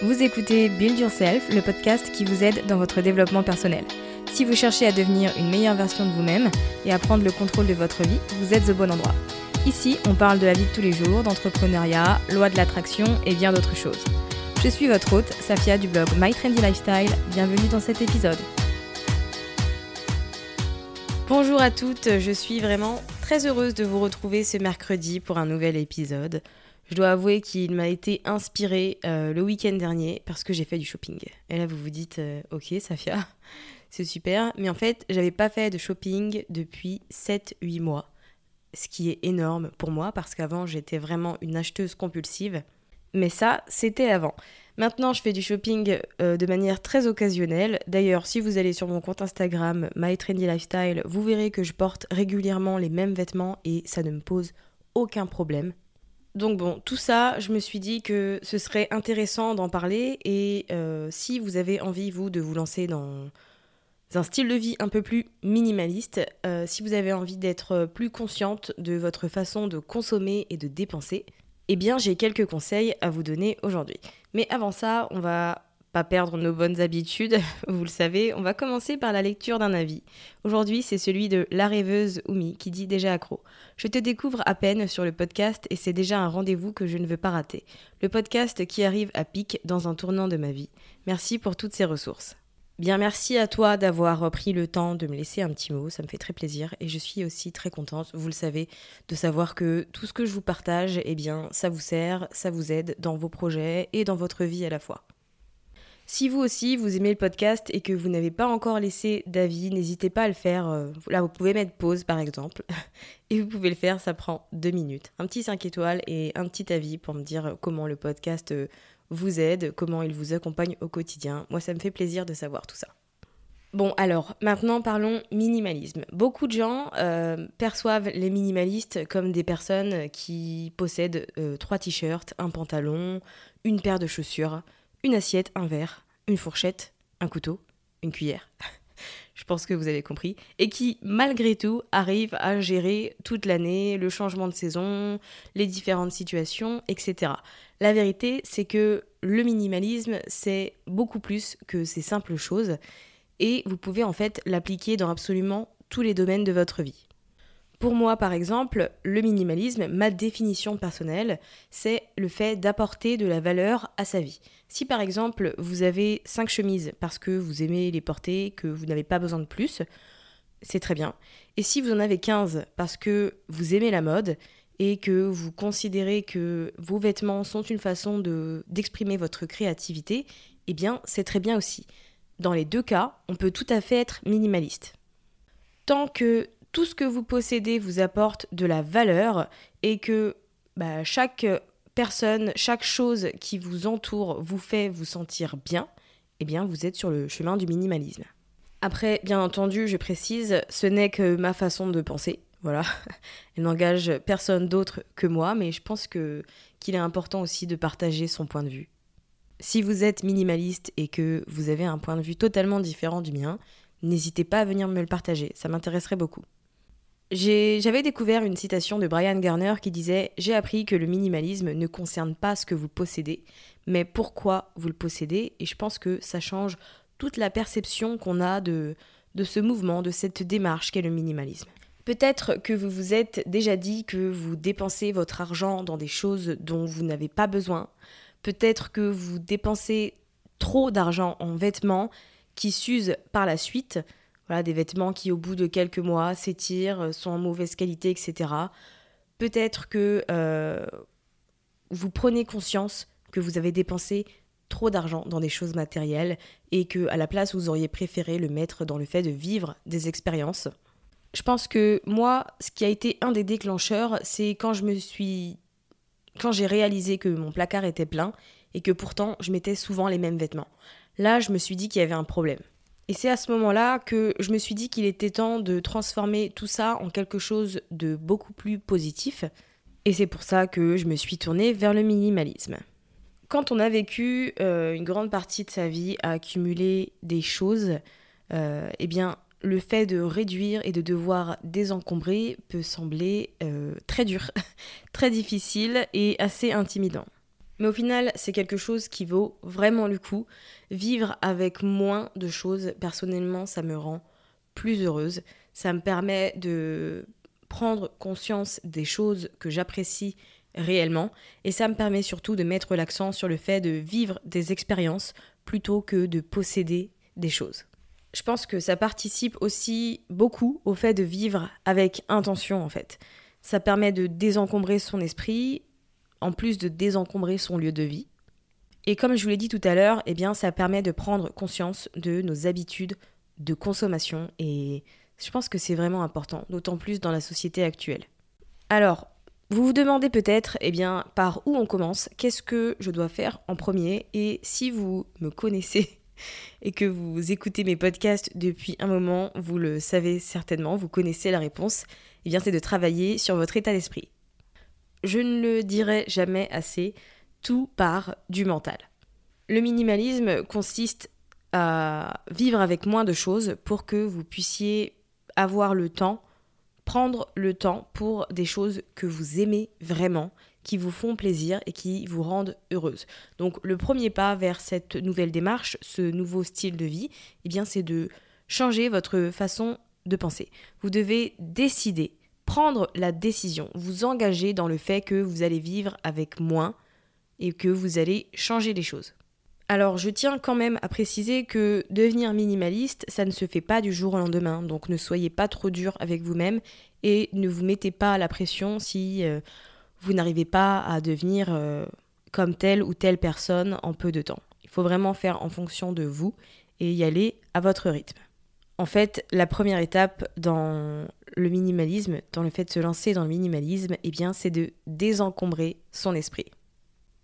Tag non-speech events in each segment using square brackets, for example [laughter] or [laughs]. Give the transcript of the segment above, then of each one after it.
Vous écoutez Build Yourself, le podcast qui vous aide dans votre développement personnel. Si vous cherchez à devenir une meilleure version de vous-même et à prendre le contrôle de votre vie, vous êtes au bon endroit. Ici, on parle de la vie de tous les jours, d'entrepreneuriat, loi de l'attraction et bien d'autres choses. Je suis votre hôte, Safia du blog My Trendy Lifestyle. Bienvenue dans cet épisode. Bonjour à toutes, je suis vraiment très heureuse de vous retrouver ce mercredi pour un nouvel épisode. Je dois avouer qu'il m'a été inspiré euh, le week-end dernier parce que j'ai fait du shopping. Et là, vous vous dites, euh, ok, Safia, [laughs] c'est super. Mais en fait, j'avais pas fait de shopping depuis 7-8 mois. Ce qui est énorme pour moi parce qu'avant, j'étais vraiment une acheteuse compulsive. Mais ça, c'était avant. Maintenant, je fais du shopping euh, de manière très occasionnelle. D'ailleurs, si vous allez sur mon compte Instagram, My Trendy Lifestyle, vous verrez que je porte régulièrement les mêmes vêtements et ça ne me pose aucun problème. Donc bon, tout ça, je me suis dit que ce serait intéressant d'en parler et euh, si vous avez envie, vous, de vous lancer dans un style de vie un peu plus minimaliste, euh, si vous avez envie d'être plus consciente de votre façon de consommer et de dépenser, eh bien j'ai quelques conseils à vous donner aujourd'hui. Mais avant ça, on va pas perdre nos bonnes habitudes, [laughs] vous le savez, on va commencer par la lecture d'un avis. Aujourd'hui, c'est celui de la rêveuse Oumi qui dit déjà accro. Je te découvre à peine sur le podcast et c'est déjà un rendez-vous que je ne veux pas rater. Le podcast qui arrive à pic dans un tournant de ma vie. Merci pour toutes ces ressources. Bien, merci à toi d'avoir pris le temps de me laisser un petit mot, ça me fait très plaisir et je suis aussi très contente, vous le savez, de savoir que tout ce que je vous partage, eh bien, ça vous sert, ça vous aide dans vos projets et dans votre vie à la fois. Si vous aussi, vous aimez le podcast et que vous n'avez pas encore laissé d'avis, n'hésitez pas à le faire. euh, Là, vous pouvez mettre pause, par exemple. [laughs] Et vous pouvez le faire, ça prend deux minutes. Un petit 5 étoiles et un petit avis pour me dire comment le podcast euh, vous aide, comment il vous accompagne au quotidien. Moi, ça me fait plaisir de savoir tout ça. Bon, alors, maintenant parlons minimalisme. Beaucoup de gens euh, perçoivent les minimalistes comme des personnes qui possèdent trois t-shirts, un pantalon, une paire de chaussures, une assiette, un verre, une fourchette, un couteau, une cuillère. [laughs] Je pense que vous avez compris. Et qui, malgré tout, arrivent à gérer toute l'année, le changement de saison, les différentes situations, etc. La vérité, c'est que le minimalisme, c'est beaucoup plus que ces simples choses. Et vous pouvez en fait l'appliquer dans absolument tous les domaines de votre vie. Pour moi, par exemple, le minimalisme, ma définition personnelle, c'est le fait d'apporter de la valeur à sa vie. Si par exemple vous avez 5 chemises parce que vous aimez les porter, que vous n'avez pas besoin de plus, c'est très bien. Et si vous en avez 15 parce que vous aimez la mode et que vous considérez que vos vêtements sont une façon de d'exprimer votre créativité, eh bien c'est très bien aussi. Dans les deux cas, on peut tout à fait être minimaliste. Tant que tout ce que vous possédez vous apporte de la valeur et que bah, chaque personne, chaque chose qui vous entoure vous fait vous sentir bien, eh bien vous êtes sur le chemin du minimalisme. Après, bien entendu, je précise, ce n'est que ma façon de penser. Voilà, [laughs] elle n'engage personne d'autre que moi, mais je pense que qu'il est important aussi de partager son point de vue. Si vous êtes minimaliste et que vous avez un point de vue totalement différent du mien, n'hésitez pas à venir me le partager, ça m'intéresserait beaucoup. J'avais découvert une citation de Brian Garner qui disait J'ai appris que le minimalisme ne concerne pas ce que vous possédez, mais pourquoi vous le possédez. Et je pense que ça change toute la perception qu'on a de, de ce mouvement, de cette démarche qu'est le minimalisme. Peut-être que vous vous êtes déjà dit que vous dépensez votre argent dans des choses dont vous n'avez pas besoin. Peut-être que vous dépensez trop d'argent en vêtements qui s'usent par la suite. Voilà, des vêtements qui au bout de quelques mois s'étirent, sont en mauvaise qualité, etc. Peut-être que euh, vous prenez conscience que vous avez dépensé trop d'argent dans des choses matérielles et que à la place vous auriez préféré le mettre dans le fait de vivre des expériences. Je pense que moi, ce qui a été un des déclencheurs, c'est quand je me suis quand j'ai réalisé que mon placard était plein et que pourtant je mettais souvent les mêmes vêtements. Là, je me suis dit qu'il y avait un problème. Et c'est à ce moment-là que je me suis dit qu'il était temps de transformer tout ça en quelque chose de beaucoup plus positif. Et c'est pour ça que je me suis tournée vers le minimalisme. Quand on a vécu euh, une grande partie de sa vie à accumuler des choses, euh, eh bien, le fait de réduire et de devoir désencombrer peut sembler euh, très dur, [laughs] très difficile et assez intimidant. Mais au final, c'est quelque chose qui vaut vraiment le coup. Vivre avec moins de choses, personnellement, ça me rend plus heureuse. Ça me permet de prendre conscience des choses que j'apprécie réellement et ça me permet surtout de mettre l'accent sur le fait de vivre des expériences plutôt que de posséder des choses. Je pense que ça participe aussi beaucoup au fait de vivre avec intention en fait. Ça permet de désencombrer son esprit en plus de désencombrer son lieu de vie. Et comme je vous l'ai dit tout à l'heure, eh bien ça permet de prendre conscience de nos habitudes de consommation et je pense que c'est vraiment important, d'autant plus dans la société actuelle. Alors, vous vous demandez peut-être, eh bien, par où on commence, qu'est-ce que je dois faire en premier? Et si vous me connaissez [laughs] et que vous écoutez mes podcasts depuis un moment, vous le savez certainement, vous connaissez la réponse, eh bien, c'est de travailler sur votre état d'esprit je ne le dirai jamais assez, tout part du mental. Le minimalisme consiste à vivre avec moins de choses pour que vous puissiez avoir le temps, prendre le temps pour des choses que vous aimez vraiment, qui vous font plaisir et qui vous rendent heureuse. Donc le premier pas vers cette nouvelle démarche, ce nouveau style de vie, eh bien c'est de changer votre façon de penser. Vous devez décider prendre la décision, vous engager dans le fait que vous allez vivre avec moins et que vous allez changer les choses. Alors je tiens quand même à préciser que devenir minimaliste, ça ne se fait pas du jour au lendemain, donc ne soyez pas trop dur avec vous-même et ne vous mettez pas la pression si euh, vous n'arrivez pas à devenir euh, comme telle ou telle personne en peu de temps. Il faut vraiment faire en fonction de vous et y aller à votre rythme. En fait, la première étape dans le minimalisme, dans le fait de se lancer dans le minimalisme, eh bien, c'est de désencombrer son esprit.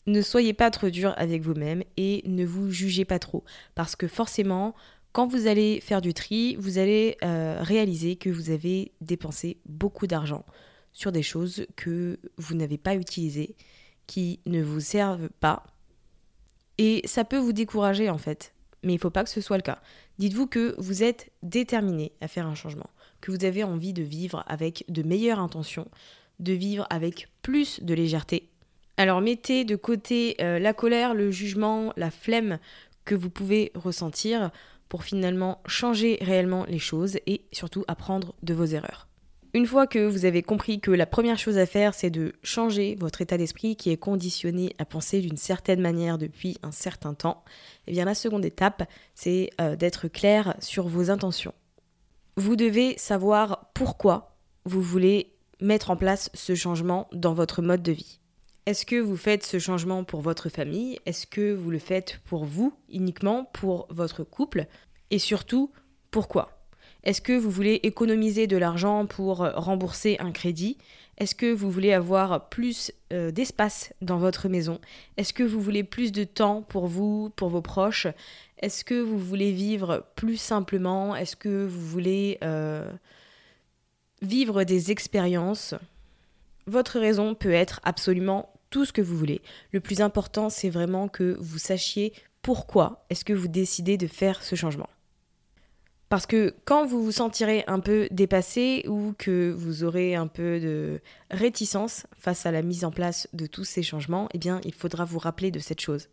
Ne soyez pas trop dur avec vous-même et ne vous jugez pas trop, parce que forcément, quand vous allez faire du tri, vous allez euh, réaliser que vous avez dépensé beaucoup d'argent sur des choses que vous n'avez pas utilisées, qui ne vous servent pas. Et ça peut vous décourager en fait mais il ne faut pas que ce soit le cas. Dites-vous que vous êtes déterminé à faire un changement, que vous avez envie de vivre avec de meilleures intentions, de vivre avec plus de légèreté. Alors mettez de côté euh, la colère, le jugement, la flemme que vous pouvez ressentir pour finalement changer réellement les choses et surtout apprendre de vos erreurs. Une fois que vous avez compris que la première chose à faire, c'est de changer votre état d'esprit qui est conditionné à penser d'une certaine manière depuis un certain temps, eh bien la seconde étape, c'est euh, d'être clair sur vos intentions. Vous devez savoir pourquoi vous voulez mettre en place ce changement dans votre mode de vie. Est-ce que vous faites ce changement pour votre famille? Est-ce que vous le faites pour vous uniquement, pour votre couple? Et surtout, pourquoi? Est-ce que vous voulez économiser de l'argent pour rembourser un crédit? Est-ce que vous voulez avoir plus euh, d'espace dans votre maison? Est-ce que vous voulez plus de temps pour vous, pour vos proches? Est-ce que vous voulez vivre plus simplement? Est-ce que vous voulez euh, vivre des expériences? Votre raison peut être absolument tout ce que vous voulez. Le plus important, c'est vraiment que vous sachiez pourquoi est-ce que vous décidez de faire ce changement. Parce que quand vous vous sentirez un peu dépassé ou que vous aurez un peu de réticence face à la mise en place de tous ces changements, eh bien, il faudra vous rappeler de cette chose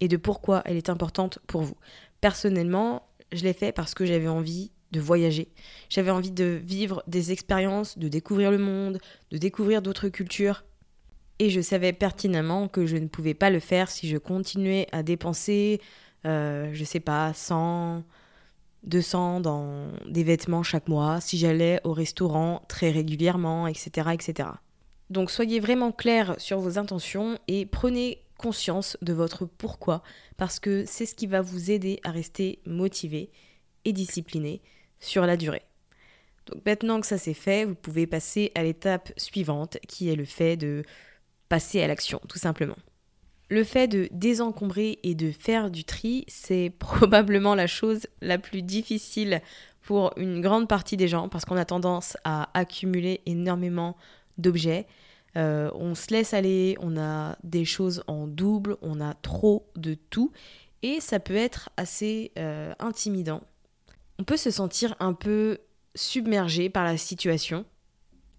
et de pourquoi elle est importante pour vous. Personnellement, je l'ai fait parce que j'avais envie de voyager. J'avais envie de vivre des expériences, de découvrir le monde, de découvrir d'autres cultures. Et je savais pertinemment que je ne pouvais pas le faire si je continuais à dépenser, euh, je sais pas, 100, 200 dans des vêtements chaque mois, si j'allais au restaurant très régulièrement, etc., etc. Donc soyez vraiment clair sur vos intentions et prenez conscience de votre pourquoi, parce que c'est ce qui va vous aider à rester motivé et discipliné sur la durée. Donc maintenant que ça c'est fait, vous pouvez passer à l'étape suivante, qui est le fait de passer à l'action, tout simplement. Le fait de désencombrer et de faire du tri, c'est [laughs] probablement la chose la plus difficile pour une grande partie des gens parce qu'on a tendance à accumuler énormément d'objets. Euh, on se laisse aller, on a des choses en double, on a trop de tout et ça peut être assez euh, intimidant. On peut se sentir un peu submergé par la situation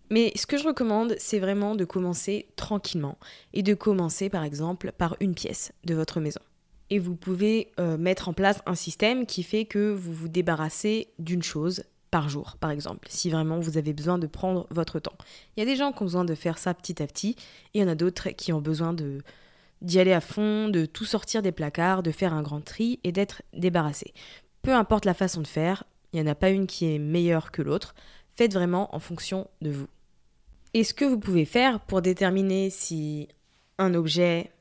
mais ce que je recommande, c'est vraiment de commencer tranquillement et de commencer par exemple par une pièce de votre maison. Et vous pouvez euh, mettre en place un système qui fait que vous vous débarrassez d'une chose par jour, par exemple, si vraiment vous avez besoin de prendre votre temps. Il y a des gens qui ont besoin de faire ça petit à petit, et il y en a d'autres qui ont besoin d'y aller à fond, de tout sortir des placards, de faire un grand tri et d'être débarrassé. Peu importe la façon de faire, il n'y en a pas une qui est meilleure que l'autre, faites vraiment en fonction de vous. Et ce que vous pouvez faire pour déterminer si un objet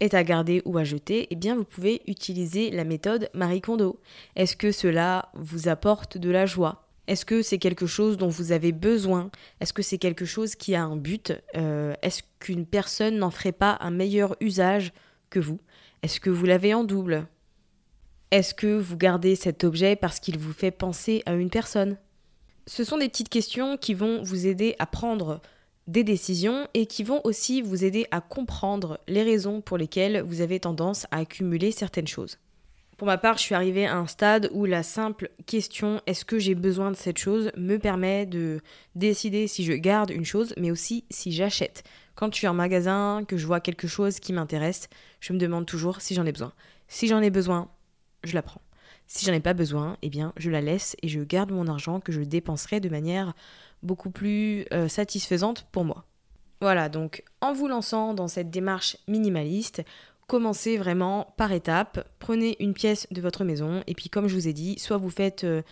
est à garder ou à jeter, eh bien vous pouvez utiliser la méthode Marie Kondo. Est-ce que cela vous apporte de la joie? Est-ce que c'est quelque chose dont vous avez besoin? Est-ce que c'est quelque chose qui a un but? Euh, Est-ce qu'une personne n'en ferait pas un meilleur usage que vous? Est-ce que vous l'avez en double? Est-ce que vous gardez cet objet parce qu'il vous fait penser à une personne? Ce sont des petites questions qui vont vous aider à prendre des décisions et qui vont aussi vous aider à comprendre les raisons pour lesquelles vous avez tendance à accumuler certaines choses. Pour ma part, je suis arrivée à un stade où la simple question est-ce que j'ai besoin de cette chose me permet de décider si je garde une chose, mais aussi si j'achète. Quand je suis en magasin, que je vois quelque chose qui m'intéresse, je me demande toujours si j'en ai besoin. Si j'en ai besoin, je la prends. Si j'en ai pas besoin, eh bien, je la laisse et je garde mon argent que je dépenserai de manière beaucoup plus euh, satisfaisante pour moi. Voilà, donc en vous lançant dans cette démarche minimaliste, commencez vraiment par étapes, prenez une pièce de votre maison et puis comme je vous ai dit, soit vous faites euh,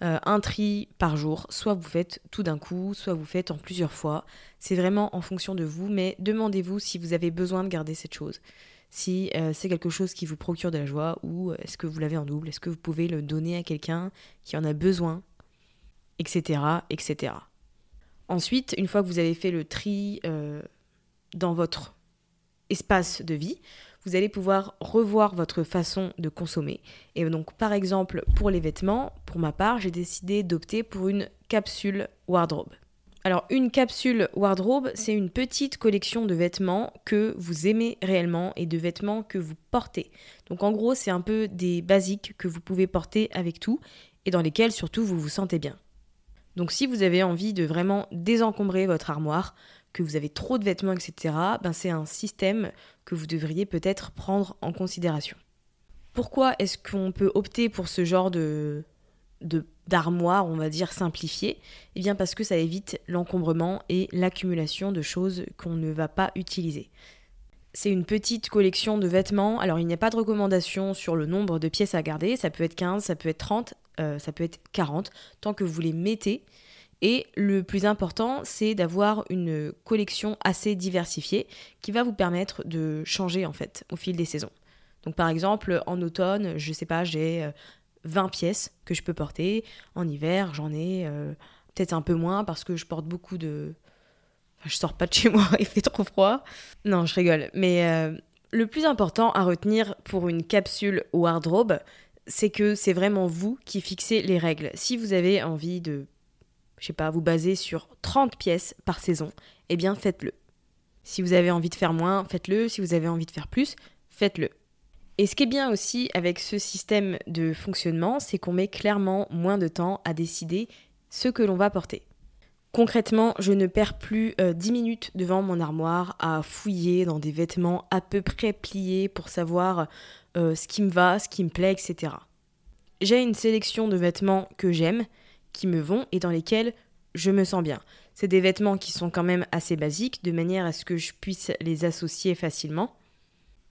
euh, un tri par jour, soit vous faites tout d'un coup, soit vous faites en plusieurs fois. C'est vraiment en fonction de vous, mais demandez-vous si vous avez besoin de garder cette chose si euh, c'est quelque chose qui vous procure de la joie ou euh, est-ce que vous l'avez en double, est-ce que vous pouvez le donner à quelqu'un qui en a besoin, etc. etc. Ensuite, une fois que vous avez fait le tri euh, dans votre espace de vie, vous allez pouvoir revoir votre façon de consommer. Et donc, par exemple, pour les vêtements, pour ma part, j'ai décidé d'opter pour une capsule wardrobe. Alors une capsule wardrobe, c'est une petite collection de vêtements que vous aimez réellement et de vêtements que vous portez. Donc en gros, c'est un peu des basiques que vous pouvez porter avec tout et dans lesquels surtout vous vous sentez bien. Donc si vous avez envie de vraiment désencombrer votre armoire, que vous avez trop de vêtements, etc., ben c'est un système que vous devriez peut-être prendre en considération. Pourquoi est-ce qu'on peut opter pour ce genre de, d'armoire, on va dire, simplifiée Eh bien parce que ça évite l'encombrement et l'accumulation de choses qu'on ne va pas utiliser. C'est une petite collection de vêtements, alors il n'y a pas de recommandation sur le nombre de pièces à garder, ça peut être 15, ça peut être 30, euh, ça peut être 40, tant que vous les mettez. Et le plus important, c'est d'avoir une collection assez diversifiée qui va vous permettre de changer en fait au fil des saisons. Donc par exemple, en automne, je sais pas, j'ai euh, 20 pièces que je peux porter. En hiver, j'en ai euh, peut-être un peu moins parce que je porte beaucoup de. Enfin, je sors pas de chez [laughs] moi, il fait trop froid. Non, je rigole. Mais euh, le plus important à retenir pour une capsule wardrobe, c'est que c'est vraiment vous qui fixez les règles. Si vous avez envie de, je sais pas, vous baser sur 30 pièces par saison, eh bien faites-le. Si vous avez envie de faire moins, faites-le. Si vous avez envie de faire plus, faites-le. Et ce qui est bien aussi avec ce système de fonctionnement, c'est qu'on met clairement moins de temps à décider ce que l'on va porter. Concrètement, je ne perds plus 10 euh, minutes devant mon armoire à fouiller dans des vêtements à peu près pliés pour savoir euh, ce qui me va, ce qui me plaît, etc. J'ai une sélection de vêtements que j'aime, qui me vont et dans lesquels je me sens bien. C'est des vêtements qui sont quand même assez basiques, de manière à ce que je puisse les associer facilement.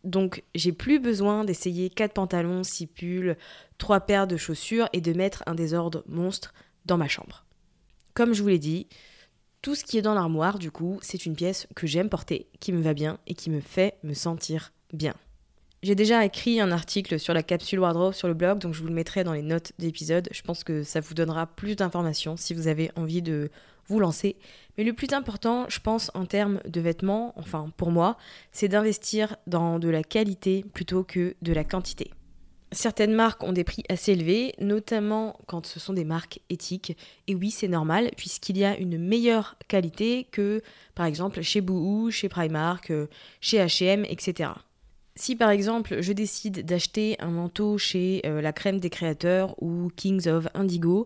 Donc j'ai plus besoin d'essayer quatre pantalons, six pulls, trois paires de chaussures et de mettre un désordre monstre dans ma chambre. Comme je vous l'ai dit, tout ce qui est dans l'armoire, du coup, c'est une pièce que j'aime porter, qui me va bien et qui me fait me sentir bien. J'ai déjà écrit un article sur la capsule wardrobe sur le blog, donc je vous le mettrai dans les notes d'épisode. Je pense que ça vous donnera plus d'informations si vous avez envie de vous lancer. Mais le plus important, je pense, en termes de vêtements, enfin pour moi, c'est d'investir dans de la qualité plutôt que de la quantité. Certaines marques ont des prix assez élevés, notamment quand ce sont des marques éthiques. Et oui, c'est normal, puisqu'il y a une meilleure qualité que, par exemple, chez Boohoo, chez Primark, euh, chez HM, etc. Si par exemple je décide d'acheter un manteau chez euh, la crème des créateurs ou Kings of Indigo,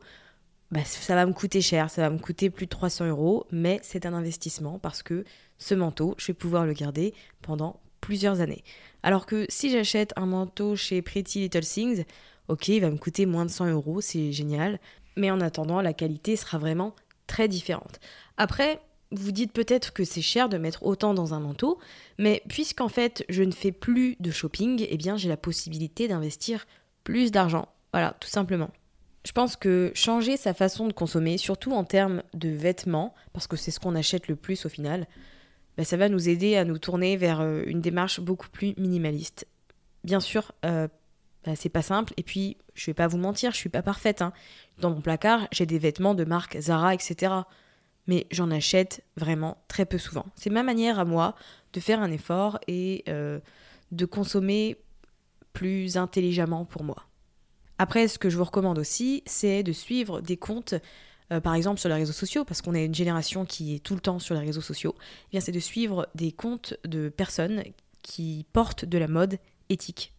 bah, ça va me coûter cher, ça va me coûter plus de 300 euros, mais c'est un investissement parce que ce manteau, je vais pouvoir le garder pendant plusieurs années. Alors que si j'achète un manteau chez Pretty Little Things, ok, il va me coûter moins de 100 euros, c'est génial, mais en attendant, la qualité sera vraiment très différente. Après, vous dites peut-être que c'est cher de mettre autant dans un manteau, mais puisqu'en fait je ne fais plus de shopping, eh bien j'ai la possibilité d'investir plus d'argent. Voilà, tout simplement. Je pense que changer sa façon de consommer, surtout en termes de vêtements, parce que c'est ce qu'on achète le plus au final, bah, ça va nous aider à nous tourner vers euh, une démarche beaucoup plus minimaliste. Bien sûr, euh, bah, c'est pas simple, et puis je vais pas vous mentir, je suis pas parfaite. Hein. Dans mon placard, j'ai des vêtements de marque Zara, etc. Mais j'en achète vraiment très peu souvent. C'est ma manière à moi de faire un effort et euh, de consommer plus intelligemment pour moi. Après, ce que je vous recommande aussi, c'est de suivre des comptes, euh, par exemple sur les réseaux sociaux, parce qu'on est une génération qui est tout le temps sur les réseaux sociaux. Eh bien, c'est de suivre des comptes de personnes qui portent de la mode éthique.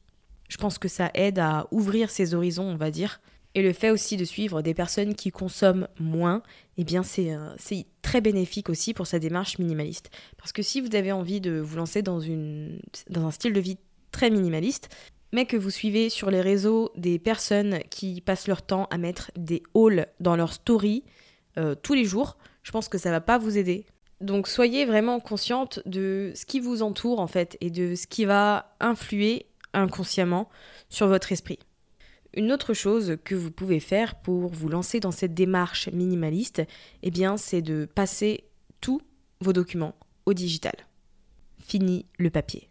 Je pense que ça aide à ouvrir ses horizons, on va dire. Et le fait aussi de suivre des personnes qui consomment moins, eh bien c'est euh, très bénéfique aussi pour sa démarche minimaliste. Parce que si vous avez envie de vous lancer dans, une, dans un style de vie très minimaliste, mais que vous suivez sur les réseaux des personnes qui passent leur temps à mettre des hauls dans leur story euh, tous les jours, je pense que ça va pas vous aider. Donc soyez vraiment consciente de ce qui vous entoure en fait et de ce qui va influer inconsciemment sur votre esprit. Une autre chose que vous pouvez faire pour vous lancer dans cette démarche minimaliste, eh bien c'est de passer tous vos documents au digital. Fini le papier.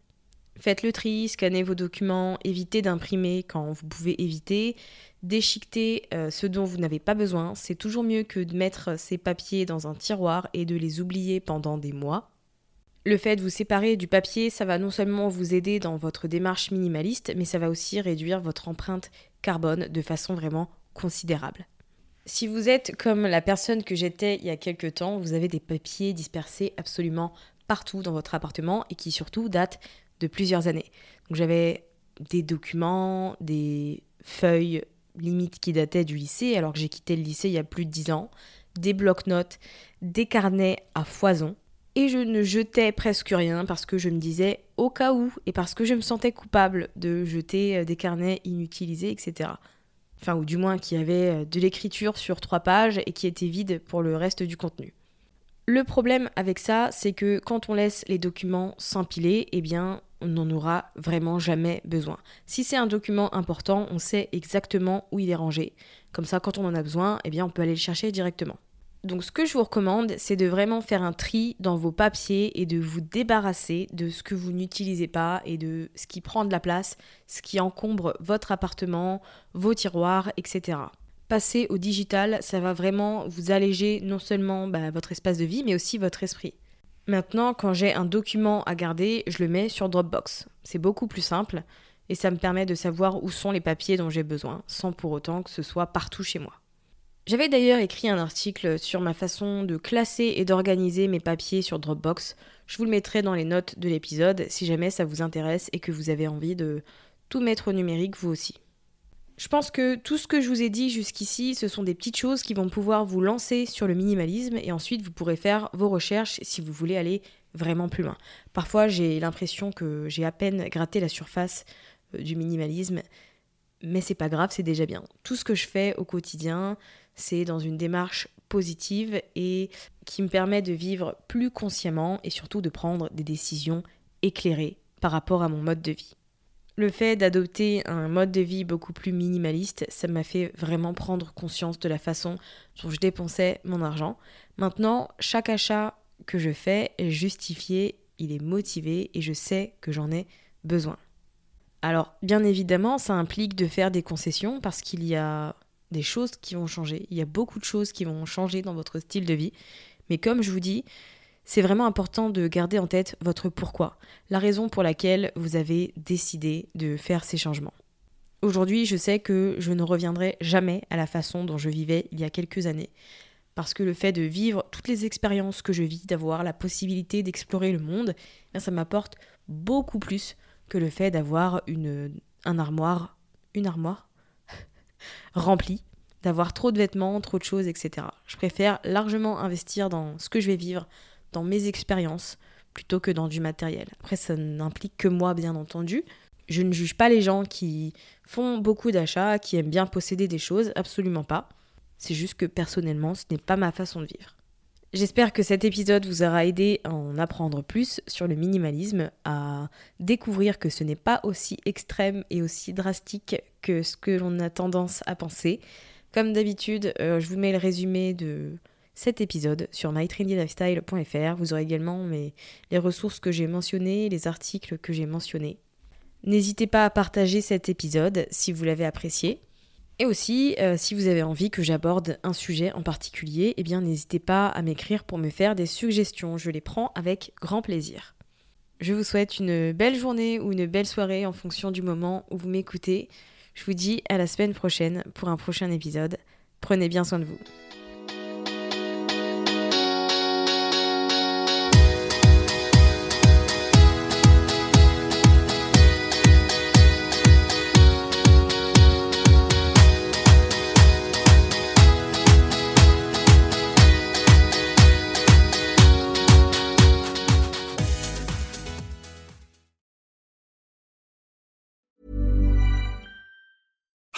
Faites le tri, scannez vos documents, évitez d'imprimer quand vous pouvez éviter, déchiquetez euh, ce dont vous n'avez pas besoin. C'est toujours mieux que de mettre ces papiers dans un tiroir et de les oublier pendant des mois. Le fait de vous séparer du papier, ça va non seulement vous aider dans votre démarche minimaliste, mais ça va aussi réduire votre empreinte carbone de façon vraiment considérable. Si vous êtes comme la personne que j'étais il y a quelques temps, vous avez des papiers dispersés absolument partout dans votre appartement et qui surtout datent de plusieurs années. J'avais des documents, des feuilles limites qui dataient du lycée, alors que j'ai quitté le lycée il y a plus de dix ans, des blocs-notes, des carnets à foison. Et je ne jetais presque rien parce que je me disais au cas où et parce que je me sentais coupable de jeter euh, des carnets inutilisés, etc. Enfin, ou du moins qui avaient euh, de l'écriture sur trois pages et qui étaient vides pour le reste du contenu. Le problème avec ça, c'est que quand on laisse les documents s'empiler, eh bien, on n'en aura vraiment jamais besoin. Si c'est un document important, on sait exactement où il est rangé. Comme ça, quand on en a besoin, eh bien, on peut aller le chercher directement. Donc ce que je vous recommande, c'est de vraiment faire un tri dans vos papiers et de vous débarrasser de ce que vous n'utilisez pas et de ce qui prend de la place, ce qui encombre votre appartement, vos tiroirs, etc. Passer au digital, ça va vraiment vous alléger non seulement bah, votre espace de vie, mais aussi votre esprit. Maintenant, quand j'ai un document à garder, je le mets sur Dropbox. C'est beaucoup plus simple et ça me permet de savoir où sont les papiers dont j'ai besoin, sans pour autant que ce soit partout chez moi. J'avais d'ailleurs écrit un article sur ma façon de classer et d'organiser mes papiers sur Dropbox. Je vous le mettrai dans les notes de l'épisode si jamais ça vous intéresse et que vous avez envie de tout mettre au numérique vous aussi. Je pense que tout ce que je vous ai dit jusqu'ici, ce sont des petites choses qui vont pouvoir vous lancer sur le minimalisme et ensuite vous pourrez faire vos recherches si vous voulez aller vraiment plus loin. Parfois, j'ai l'impression que j'ai à peine gratté la surface euh, du minimalisme, mais c'est pas grave, c'est déjà bien. Tout ce que je fais au quotidien, c'est dans une démarche positive et qui me permet de vivre plus consciemment et surtout de prendre des décisions éclairées par rapport à mon mode de vie. Le fait d'adopter un mode de vie beaucoup plus minimaliste, ça m'a fait vraiment prendre conscience de la façon dont je dépensais mon argent. Maintenant, chaque achat que je fais est justifié, il est motivé et je sais que j'en ai besoin. Alors, bien évidemment, ça implique de faire des concessions parce qu'il y a des choses qui vont changer. Il y a beaucoup de choses qui vont changer dans votre style de vie. Mais comme je vous dis, c'est vraiment important de garder en tête votre pourquoi, la raison pour laquelle vous avez décidé de faire ces changements. Aujourd'hui, je sais que je ne reviendrai jamais à la façon dont je vivais il y a quelques années, parce que le fait de vivre toutes les expériences que je vis, d'avoir la possibilité d'explorer le monde, eh ça m'apporte beaucoup plus que le fait d'avoir une un armoire, une armoire [laughs] remplie, d'avoir trop de vêtements, trop de choses, etc. Je préfère largement investir dans ce que je vais vivre, dans mes expériences plutôt que dans du matériel. Après, ça n'implique que moi, bien entendu. Je ne juge pas les gens qui font beaucoup d'achats, qui aiment bien posséder des choses, absolument pas. C'est juste que personnellement, ce n'est pas ma façon de vivre. J'espère que cet épisode vous aura aidé à en apprendre plus sur le minimalisme, à découvrir que ce n'est pas aussi extrême et aussi drastique que ce que l'on a tendance à penser. Comme d'habitude, euh, je vous mets le résumé de cet épisode sur mytrendylifestyle.fr. Vous aurez également les ressources que j'ai mentionnées, les articles que j'ai mentionnés. N'hésitez pas à partager cet épisode si vous l'avez apprécié. Et aussi, euh, si vous avez envie que j'aborde un sujet en particulier, eh bien n'hésitez pas à m'écrire pour me faire des suggestions. Je les prends avec grand plaisir. Je vous souhaite une belle journée ou une belle soirée en fonction du moment où vous m'écoutez. Je vous dis à la semaine prochaine pour un prochain épisode. Prenez bien soin de vous.